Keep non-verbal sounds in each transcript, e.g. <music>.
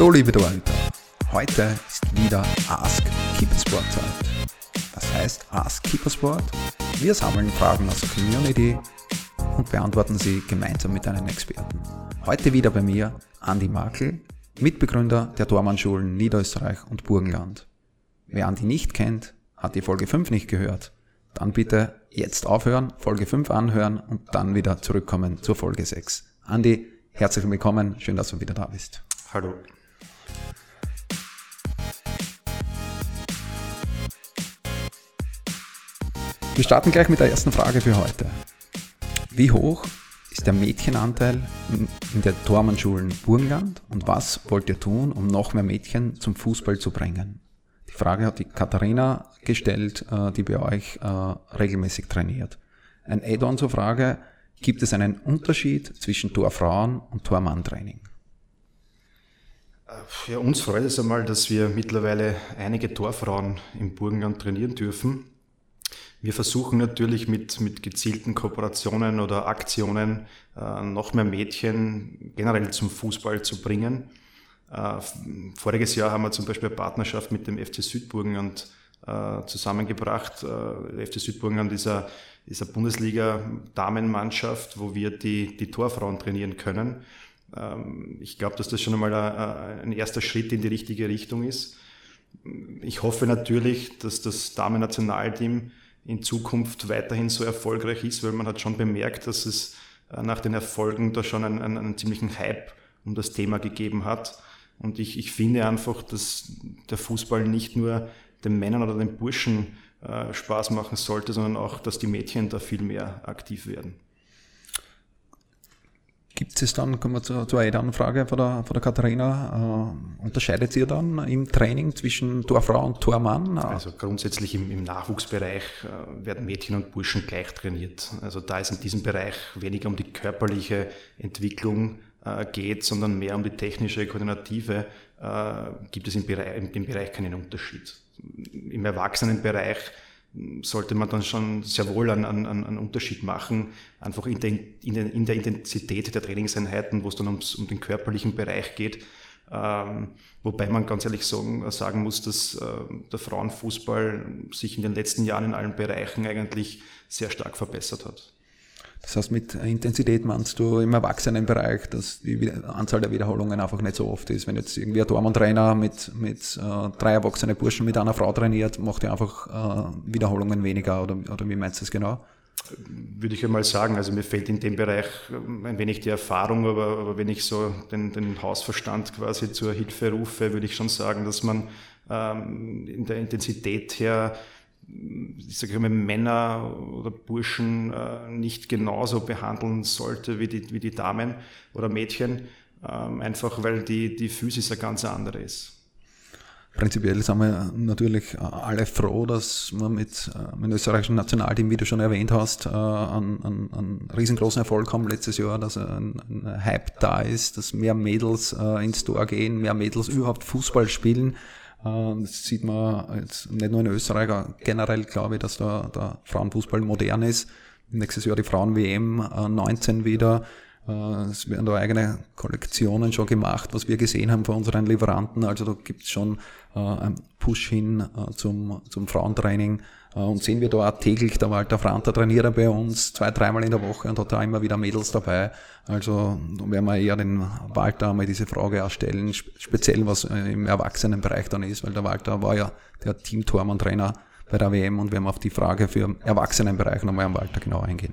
Hallo liebe Torhüter, heute ist wieder Ask Keepersport Zeit. Was heißt Ask Keepersport? Wir sammeln Fragen aus der Community und beantworten sie gemeinsam mit einem Experten. Heute wieder bei mir Andi Makel, Mitbegründer der Tormannschulen Niederösterreich und Burgenland. Wer Andi nicht kennt, hat die Folge 5 nicht gehört, dann bitte jetzt aufhören, Folge 5 anhören und dann wieder zurückkommen zur Folge 6. Andi, herzlich willkommen, schön, dass du wieder da bist. Hallo. Wir starten gleich mit der ersten Frage für heute. Wie hoch ist der Mädchenanteil in der Tormannschulen Burgenland und was wollt ihr tun, um noch mehr Mädchen zum Fußball zu bringen? Die Frage hat die Katharina gestellt, äh, die bei euch äh, regelmäßig trainiert. Ein Add-on zur Frage, gibt es einen Unterschied zwischen Torfrauen und Tormann-Training? Ja, uns freut es einmal, dass wir mittlerweile einige Torfrauen im Burgenland trainieren dürfen. Wir versuchen natürlich mit, mit gezielten Kooperationen oder Aktionen äh, noch mehr Mädchen generell zum Fußball zu bringen. Äh, voriges Jahr haben wir zum Beispiel eine Partnerschaft mit dem FC Südburgenland äh, zusammengebracht. Äh, der FC Südburgenland ist eine, ist eine Bundesliga-Damenmannschaft, wo wir die, die Torfrauen trainieren können. Ähm, ich glaube, dass das schon einmal ein, ein erster Schritt in die richtige Richtung ist. Ich hoffe natürlich, dass das Damen-Nationalteam in Zukunft weiterhin so erfolgreich ist, weil man hat schon bemerkt, dass es äh, nach den Erfolgen da schon einen, einen, einen ziemlichen Hype um das Thema gegeben hat. Und ich, ich finde einfach, dass der Fußball nicht nur den Männern oder den Burschen äh, Spaß machen sollte, sondern auch, dass die Mädchen da viel mehr aktiv werden. Gibt es dann, kommen wir zur, zur einen Frage von der, von der Katharina, äh, unterscheidet ihr dann im Training zwischen Torfrau und Tormann? Also grundsätzlich im, im Nachwuchsbereich äh, werden Mädchen und Burschen gleich trainiert. Also da ist in diesem Bereich weniger um die körperliche Entwicklung äh, geht, sondern mehr um die technische, koordinative, äh, gibt es im Bereich, im, im Bereich keinen Unterschied. Im Erwachsenenbereich sollte man dann schon sehr wohl einen, einen, einen Unterschied machen, einfach in, den, in, den, in der Intensität der Trainingseinheiten, wo es dann ums, um den körperlichen Bereich geht. Ähm, wobei man ganz ehrlich sagen, sagen muss, dass äh, der Frauenfußball sich in den letzten Jahren in allen Bereichen eigentlich sehr stark verbessert hat. Das heißt, mit Intensität meinst du im Erwachsenenbereich, dass die Anzahl der Wiederholungen einfach nicht so oft ist. Wenn jetzt irgendwie ein Dormann-Trainer mit, mit äh, drei erwachsenen Burschen mit einer Frau trainiert, macht er einfach äh, Wiederholungen weniger oder, oder wie meinst du das genau? Würde ich einmal sagen, also mir fehlt in dem Bereich ein wenig die Erfahrung, aber, aber wenn ich so den, den Hausverstand quasi zur Hilfe rufe, würde ich schon sagen, dass man ähm, in der Intensität her ich sage mal, Männer oder Burschen äh, nicht genauso behandeln sollte wie die, wie die Damen oder Mädchen, ähm, einfach weil die, die Physis eine ganz andere ist. Prinzipiell sind wir natürlich alle froh, dass wir mit, äh, dem österreichischen Nationalteam, wie du schon erwähnt hast, äh, einen, einen, einen riesengroßen Erfolg haben letztes Jahr, dass ein, ein Hype da ist, dass mehr Mädels ins Tor gehen, mehr Mädels überhaupt Fußball spielen. Ähm, das sieht man jetzt nicht nur in Österreich, generell glaube ich, dass der, der Frauenfußball modern ist. Nächstes Jahr die Frauen-WM 19 äh, wieder. Äh, es werden da eigene Kollektionen schon gemacht, was wir gesehen haben von unseren Lieferanten. Also da gibt es schon äh, einen Push hin zum, zum Frauentraining. Und sehen wir da täglich, der Walter Franter trainiert bei uns zwei, dreimal in der Woche und hat da immer wieder Mädels dabei. Also da werden wir eher den Walter einmal diese Frage auch stellen, speziell was im Erwachsenenbereich dann ist, weil der Walter war ja der Team-Tormann-Trainer bei der WM und werden auf die Frage für Erwachsenenbereich nochmal am Walter genau eingehen.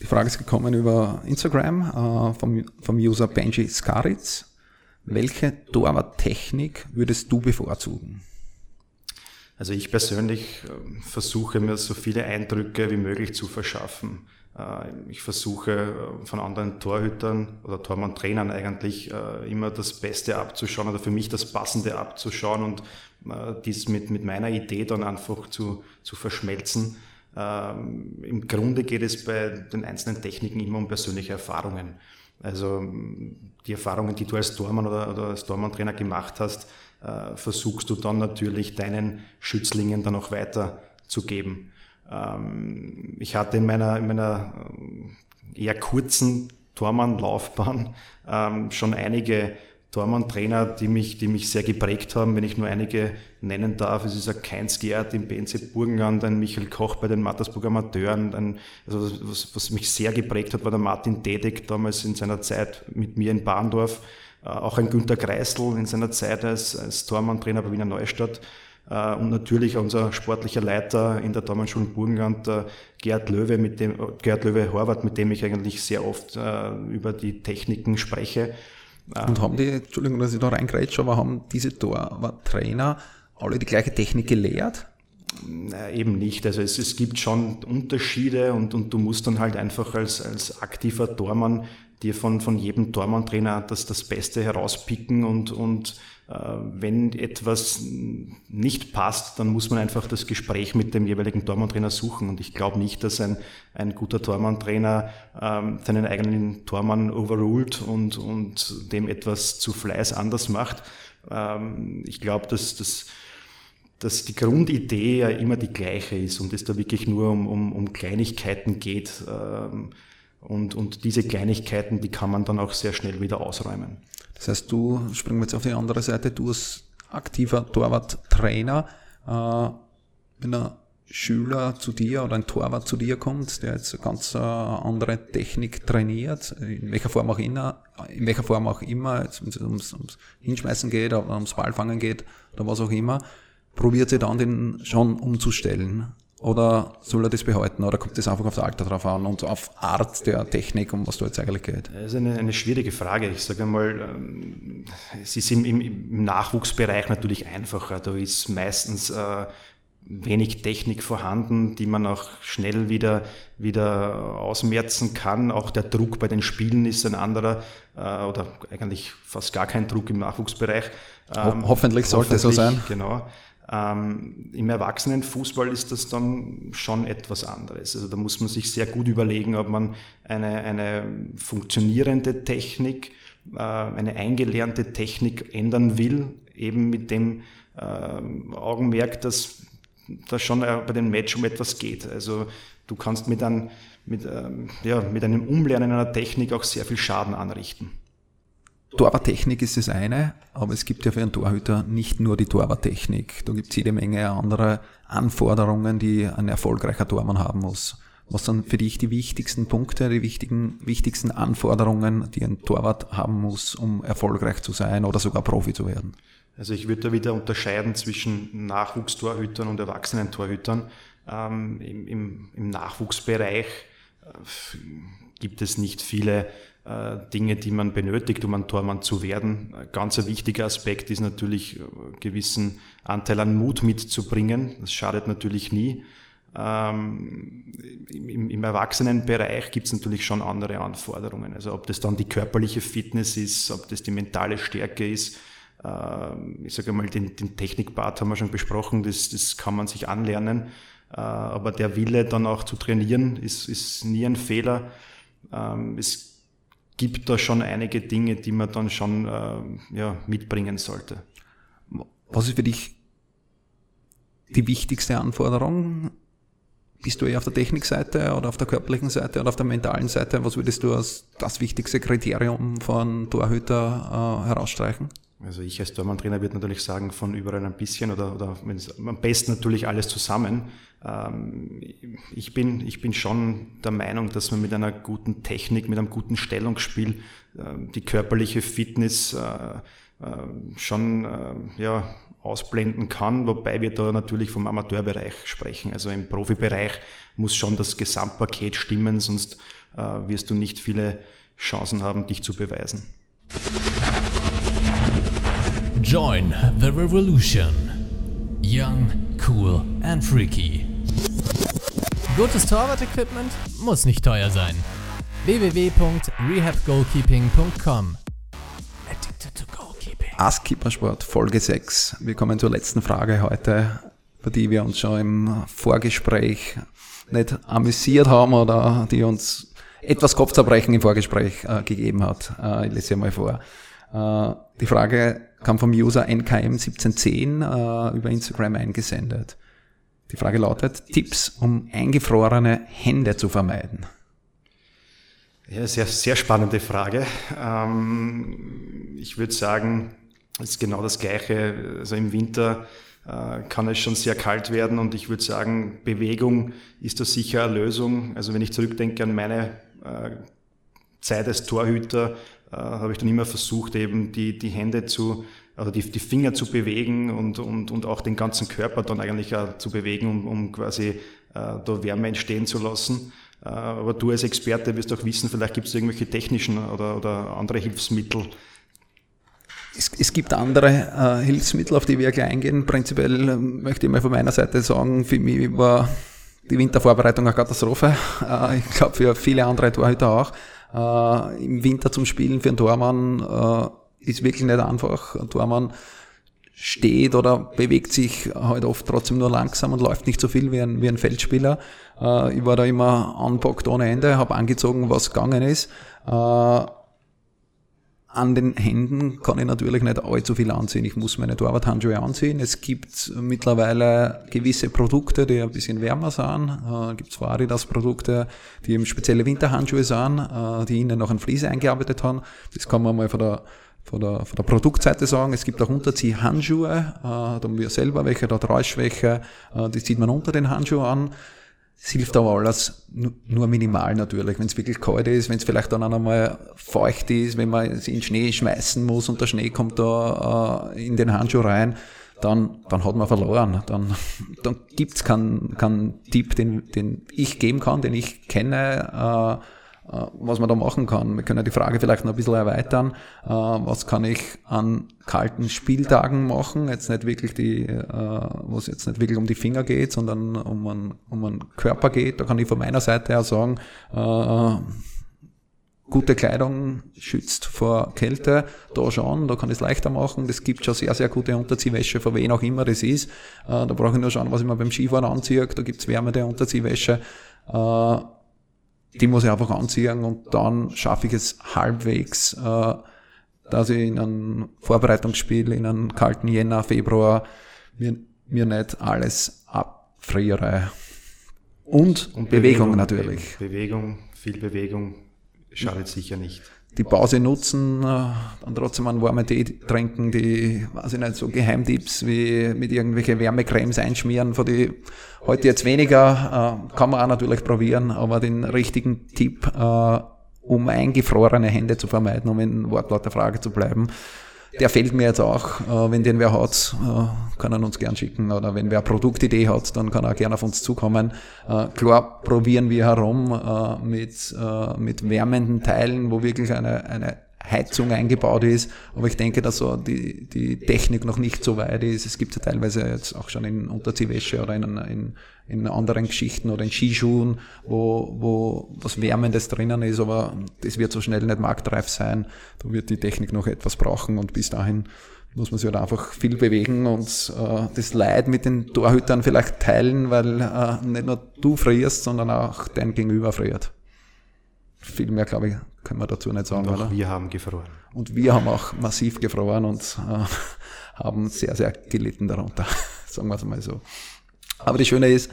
die Frage ist gekommen über Instagram äh, vom, vom User Benji Skaritz. Welche Torwart-Technik würdest du bevorzugen? Also ich persönlich äh, versuche mir so viele Eindrücke wie möglich zu verschaffen. Äh, ich versuche äh, von anderen Torhütern oder Tormann-Trainern eigentlich äh, immer das Beste abzuschauen oder für mich das Passende abzuschauen und dies mit, mit meiner Idee dann einfach zu, zu verschmelzen. Ähm, Im Grunde geht es bei den einzelnen Techniken immer um persönliche Erfahrungen. Also die Erfahrungen, die du als Tormann oder, oder als Tormann-Trainer gemacht hast, versuchst du dann natürlich deinen Schützlingen dann auch weiterzugeben. Ähm, ich hatte in meiner, in meiner äh, eher kurzen Tormann-Laufbahn ähm, schon einige Tormann-Trainer, die mich, die mich sehr geprägt haben. Wenn ich nur einige nennen darf, es ist ein Keins Gerd im BNC Burgenland, ein Michael Koch bei den Mattersburger Amateuren. Ein, also was, was mich sehr geprägt hat, war der Martin Dedek damals in seiner Zeit mit mir in Bahndorf. Äh, auch ein Günter Kreisel in seiner Zeit als, als Tormann-Trainer bei Wiener Neustadt. Äh, und natürlich unser sportlicher Leiter in der Dormanschule Burgenland, Gerd Löwe, mit dem, Gerd Löwe Horvath, mit dem ich eigentlich sehr oft äh, über die Techniken spreche. Und haben die, Entschuldigung, dass ich da reingrätsche, aber haben diese Torwart-Trainer alle die gleiche Technik gelehrt? Na, eben nicht. Also es, es gibt schon Unterschiede und, und du musst dann halt einfach als, als aktiver Tormann dir von, von jedem Tormann-Trainer das, das Beste herauspicken und, und äh, wenn etwas nicht passt, dann muss man einfach das Gespräch mit dem jeweiligen Tormann-Trainer suchen. Und ich glaube nicht, dass ein, ein guter Tormann-Trainer ähm, seinen eigenen Tormann overruled und, und dem etwas zu Fleiß anders macht. Ähm, ich glaube, dass, dass, dass die Grundidee ja immer die gleiche ist und es da wirklich nur um, um, um Kleinigkeiten geht. Ähm, und, und diese Kleinigkeiten, die kann man dann auch sehr schnell wieder ausräumen. Das heißt, du, springen wir jetzt auf die andere Seite, du als aktiver Torwart-Trainer, äh, wenn ein Schüler zu dir oder ein Torwart zu dir kommt, der jetzt eine ganz äh, andere Technik trainiert, in welcher Form auch immer, in welcher Form auch immer, wenn es ums, ums Hinschmeißen geht oder ums Ballfangen geht oder was auch immer, probiert sie dann den schon umzustellen oder soll er das behalten? Oder kommt das einfach aufs Alter drauf an und auf Art der Technik, um was da jetzt eigentlich geht? Das ist eine, eine schwierige Frage. Ich sage einmal, ähm, es ist im, im, im, Nachwuchsbereich natürlich einfacher. Da ist meistens äh, wenig Technik vorhanden, die man auch schnell wieder, wieder ausmerzen kann. Auch der Druck bei den Spielen ist ein anderer äh, oder eigentlich fast gar kein Druck im Nachwuchsbereich. Ähm, Ho hoffentlich sollte es so sein. Genau. Ähm, Im Erwachsenenfußball ist das dann schon etwas anderes. Also da muss man sich sehr gut überlegen, ob man eine, eine funktionierende Technik, äh, eine eingelernte Technik ändern will, eben mit dem äh, Augenmerk, dass da schon äh, bei dem Match um etwas geht. Also du kannst mit, ein, mit, ähm, ja, mit einem Umlernen einer Technik auch sehr viel Schaden anrichten. Torwarttechnik ist das eine, aber es gibt ja für einen Torhüter nicht nur die Torwarttechnik. Da gibt es jede Menge andere Anforderungen, die ein erfolgreicher Tormann haben muss. Was sind für dich die wichtigsten Punkte, die wichtigen, wichtigsten Anforderungen, die ein Torwart haben muss, um erfolgreich zu sein oder sogar Profi zu werden? Also ich würde da wieder unterscheiden zwischen Nachwuchstorhütern und Erwachsenentorhütern. Ähm, im, im, Im Nachwuchsbereich äh, gibt es nicht viele Dinge, die man benötigt, um ein Tormann zu werden. Ein ganz wichtiger Aspekt ist natürlich, einen äh, gewissen Anteil an Mut mitzubringen. Das schadet natürlich nie. Ähm, im, Im Erwachsenenbereich gibt es natürlich schon andere Anforderungen. Also ob das dann die körperliche Fitness ist, ob das die mentale Stärke ist. Ähm, ich sage mal, den, den Technikpart haben wir schon besprochen, das, das kann man sich anlernen. Äh, aber der Wille dann auch zu trainieren ist, ist nie ein Fehler. Ähm, es gibt da schon einige Dinge, die man dann schon äh, ja, mitbringen sollte. Was ist für dich die wichtigste Anforderung? Bist du eher auf der Technikseite oder auf der körperlichen Seite oder auf der mentalen Seite? Was würdest du als das wichtigste Kriterium von Torhüter äh, herausstreichen? Also ich als Tormann-Trainer würde natürlich sagen, von überall ein bisschen oder, oder am besten natürlich alles zusammen. Ähm, ich, bin, ich bin schon der Meinung, dass man mit einer guten Technik, mit einem guten Stellungsspiel ähm, die körperliche Fitness äh, äh, schon äh, ja, ausblenden kann, wobei wir da natürlich vom Amateurbereich sprechen. Also im Profibereich muss schon das Gesamtpaket stimmen, sonst wirst du nicht viele Chancen haben, dich zu beweisen. Join the revolution. Young, cool and freaky. Gutes Torwart-Equipment muss nicht teuer sein. www.rehabgoalkeeping.com Addicted to Goalkeeping. Ask Keepersport Folge 6. Wir kommen zur letzten Frage heute, über die wir uns schon im Vorgespräch nicht amüsiert haben oder die uns etwas Kopfzerbrechen im Vorgespräch äh, gegeben hat. Äh, ich lese sie mal vor. Äh, die Frage kam vom User NKM1710 äh, über Instagram eingesendet. Die Frage lautet, Tipps, um eingefrorene Hände zu vermeiden. Ja, sehr, sehr spannende Frage. Ähm, ich würde sagen, es ist genau das Gleiche. Also im Winter äh, kann es schon sehr kalt werden und ich würde sagen, Bewegung ist da sicher eine Lösung. Also wenn ich zurückdenke an meine äh, Zeit als Torhüter, äh, habe ich dann immer versucht, eben die, die Hände zu, also die, die Finger zu bewegen und, und, und auch den ganzen Körper dann eigentlich auch zu bewegen, um, um quasi äh, da Wärme entstehen zu lassen. Äh, aber du als Experte wirst auch wissen, vielleicht gibt es irgendwelche technischen oder, oder andere Hilfsmittel. Es, es gibt andere äh, Hilfsmittel, auf die wir gleich eingehen. Prinzipiell äh, möchte ich mal von meiner Seite sagen, für mich war die Wintervorbereitung eine Katastrophe. Äh, ich glaube für viele andere Torhüter auch. Äh, Im Winter zum Spielen für einen Tormann äh, ist wirklich nicht einfach. Ein Tormann steht oder bewegt sich halt oft trotzdem nur langsam und läuft nicht so viel wie ein, wie ein Feldspieler. Äh, ich war da immer anpackt ohne Ende, habe angezogen, was gegangen ist. Äh, an den Händen kann ich natürlich nicht allzu viel anziehen. Ich muss meine Torwarthandschuhe anziehen. Es gibt mittlerweile gewisse Produkte, die ein bisschen wärmer sind. Äh, gibt zwar Adidas-Produkte, die eben spezielle Winterhandschuhe sind, äh, die innen noch ein Fliese eingearbeitet haben. Das kann man mal von der von der, von der Produktseite sagen, es gibt auch Unterziehhandschuhe, äh, da haben wir selber welche, da Räuschwäche, äh, die zieht man unter den Handschuh an. Es hilft aber alles nur minimal natürlich. Wenn es wirklich kalt ist, wenn es vielleicht dann einmal feucht ist, wenn man es in Schnee schmeißen muss und der Schnee kommt da äh, in den Handschuh rein, dann, dann hat man verloren. Dann, <laughs> dann gibt's keinen, keinen Tipp, den, den ich geben kann, den ich kenne, äh, was man da machen kann. Wir können die Frage vielleicht noch ein bisschen erweitern. Äh, was kann ich an kalten Spieltagen machen? Jetzt nicht wirklich die, äh, wo es jetzt nicht wirklich um die Finger geht, sondern um einen, um einen Körper geht. Da kann ich von meiner Seite her sagen, gute Kleidung schützt vor Kälte, da schon, da kann ich es leichter machen. Das gibt schon sehr, sehr gute Unterziehwäsche, von wen auch immer das ist. Da brauche ich nur schauen, was ich mir beim Skifahren anziehe. Da gibt's wärmende Unterziehwäsche die muss ich einfach anziehen und dann schaffe ich es halbwegs, äh, dass ich in einem Vorbereitungsspiel, in einem kalten Jänner, Februar mir, mir nicht alles abfriere. Und, und Bewegung, Bewegung natürlich. Bewegung, viel Bewegung schadet sicher nicht die Pause nutzen, äh, und trotzdem einen warmen Tee trinken, die, weiß ich nicht, so Geheimtipps wie mit irgendwelche Wärmecremes einschmieren, von die heute jetzt weniger, äh, kann man auch natürlich probieren, aber den richtigen Tipp, äh, um eingefrorene Hände zu vermeiden, um in Wortlaut der Frage zu bleiben, der fällt mir jetzt auch. Äh, wenn den wer hat, äh, kann er uns gern schicken. Oder wenn wer Produktidee hat, dann kann er gerne auf uns zukommen. Äh, klar probieren wir herum äh, mit, äh, mit wärmenden Teilen, wo wirklich eine, eine Heizung eingebaut ist. Aber ich denke, dass so die, die Technik noch nicht so weit ist. Es gibt ja teilweise jetzt auch schon in Unterziehwäsche oder in, in, in anderen Geschichten oder in Skischuhen, wo, wo was Wärmendes drinnen ist, aber das wird so schnell nicht marktreif sein. Da wird die Technik noch etwas brauchen und bis dahin muss man sich halt einfach viel bewegen und äh, das Leid mit den Torhütern vielleicht teilen, weil äh, nicht nur du frierst, sondern auch dein Gegenüber friert. Viel mehr, glaube ich, können wir dazu nicht sagen. Und auch oder? wir haben gefroren. Und wir haben auch massiv gefroren und äh, <laughs> haben sehr, sehr gelitten darunter. <laughs> sagen wir es mal so. Aber das Schöne ist,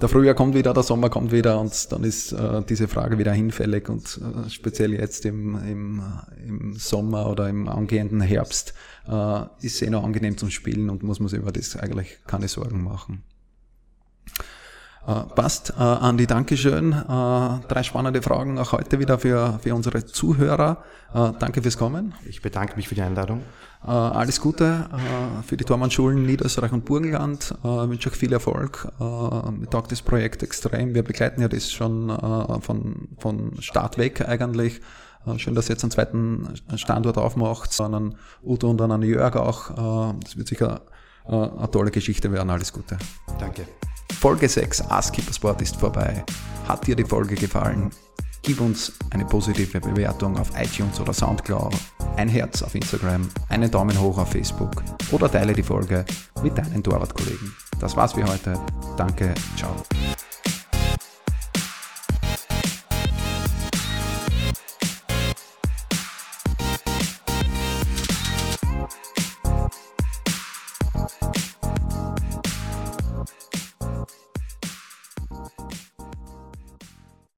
der Frühjahr kommt wieder, der Sommer kommt wieder und dann ist äh, diese Frage wieder hinfällig und äh, speziell jetzt im, im, im Sommer oder im angehenden Herbst äh, ist es eh noch angenehm zum Spielen und muss man sich über das eigentlich keine Sorgen machen. Äh, passt. Äh, Andi, Dankeschön. Äh, drei spannende Fragen auch heute wieder für, für unsere Zuhörer. Äh, danke fürs Kommen. Ich bedanke mich für die Einladung. Äh, alles Gute äh, für die Tormannschulen Niederösterreich und Burgenland. Ich wünsche euch viel Erfolg. Mir taugt das Projekt extrem. Wir begleiten ja das schon von, von Start weg eigentlich. Schön, dass ihr jetzt einen zweiten Standort aufmacht, an einen Udo und an einen Jörg auch. Das wird sicher eine tolle Geschichte werden. Alles Gute. Danke. Folge 6 Ask Sport ist vorbei. Hat dir die Folge gefallen? Gib uns eine positive Bewertung auf iTunes oder Soundcloud, ein Herz auf Instagram, einen Daumen hoch auf Facebook oder teile die Folge mit deinen Torwartkollegen. Das war's für heute. Danke, ciao.